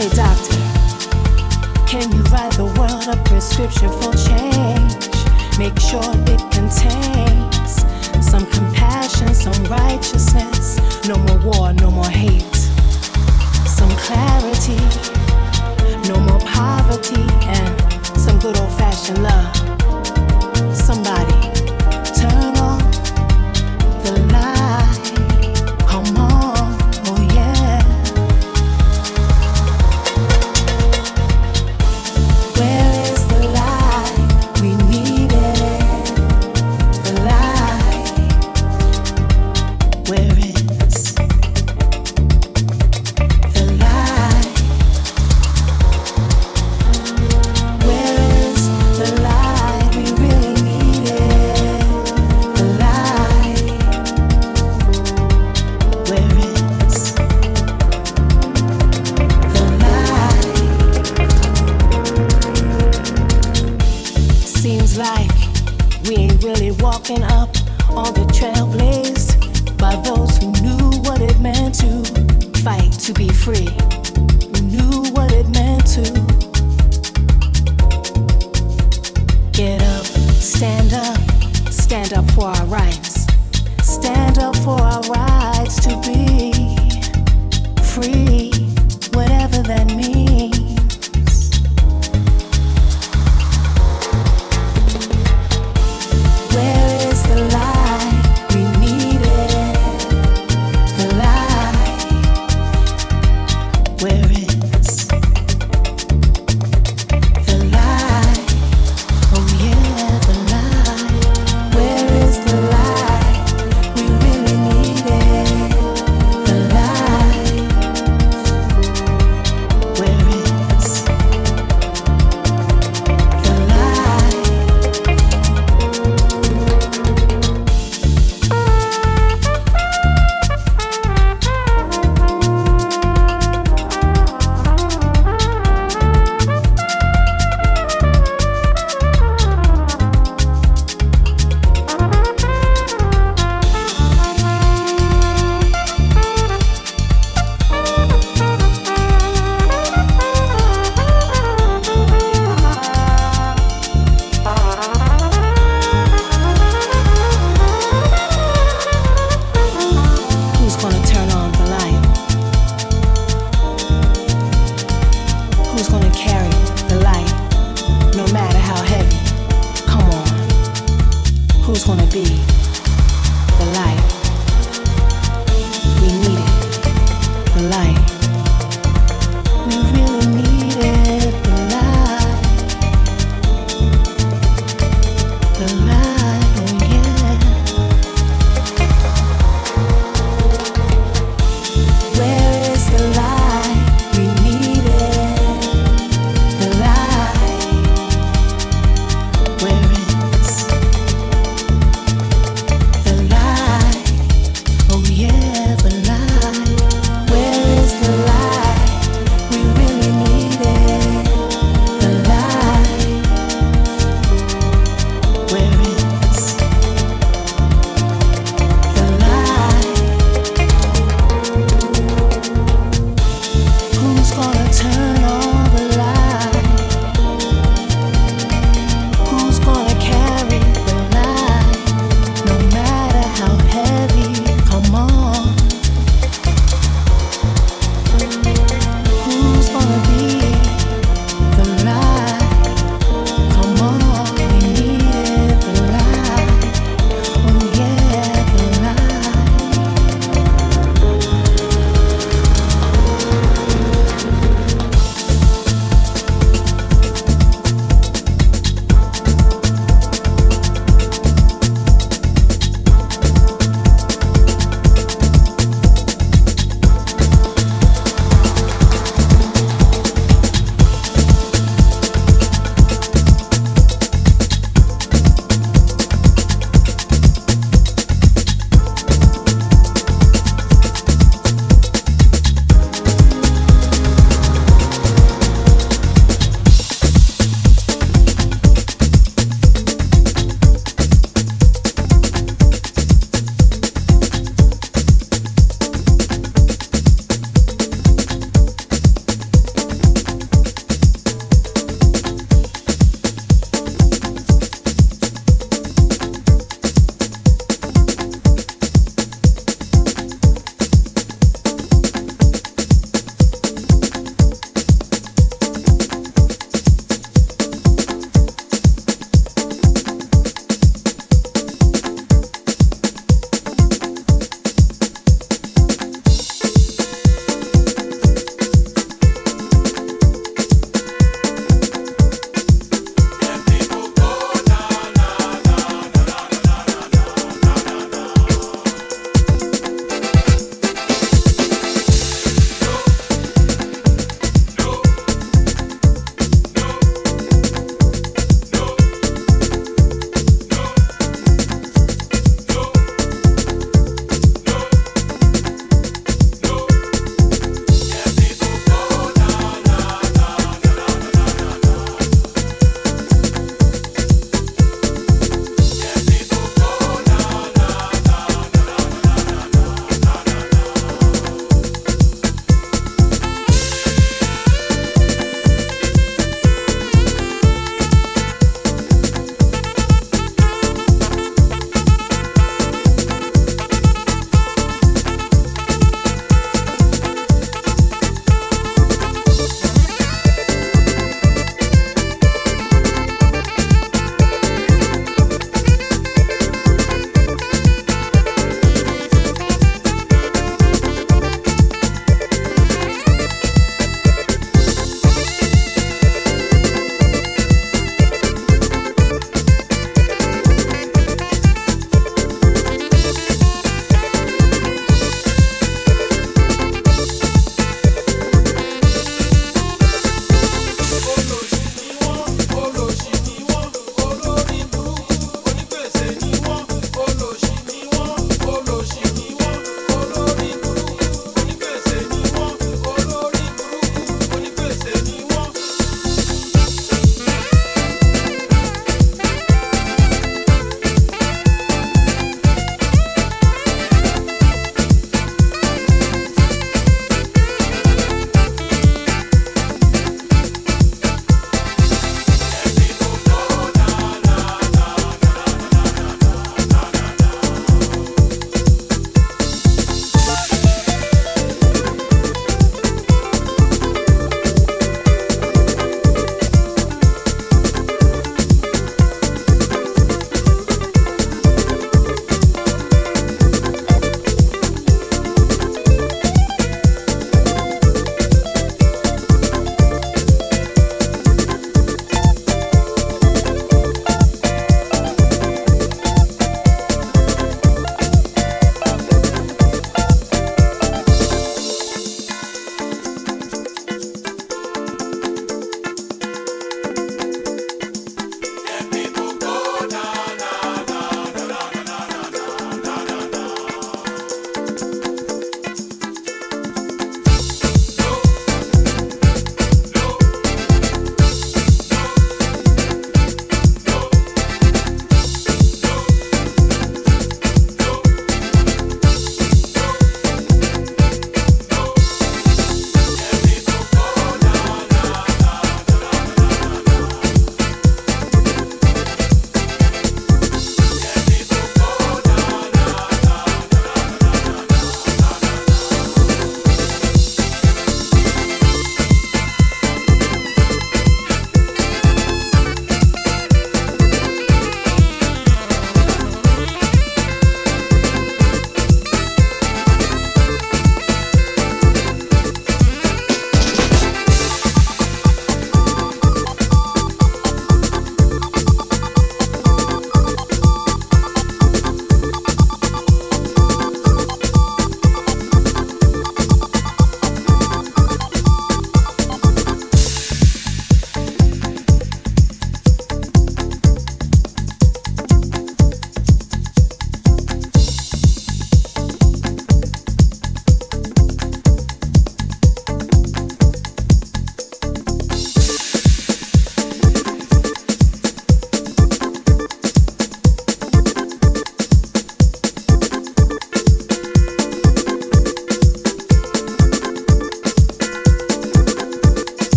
Hey doctor, can you write the world a prescription for change? Make sure it contains some compassion, some righteousness. No more war, no more hate. Some clarity, no more poverty, and some good old fashioned love. Somebody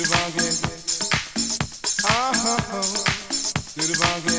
do the bonking. Uh-huh. Do the bonking.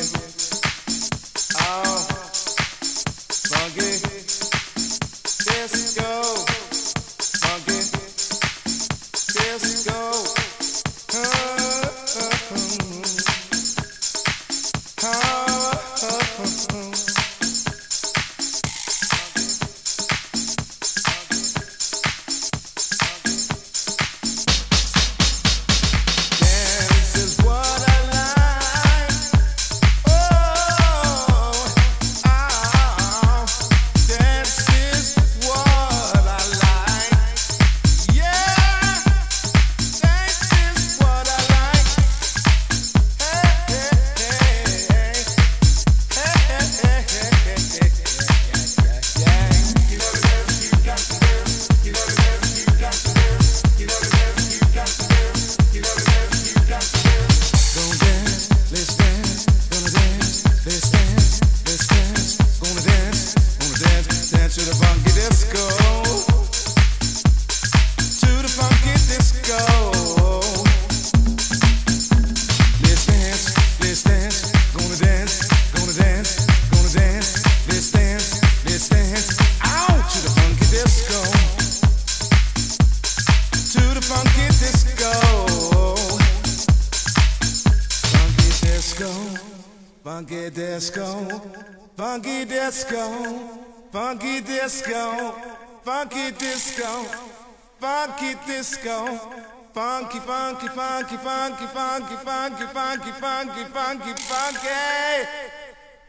funky, funky, funky, funky, funky, funky, funky.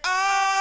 Oh!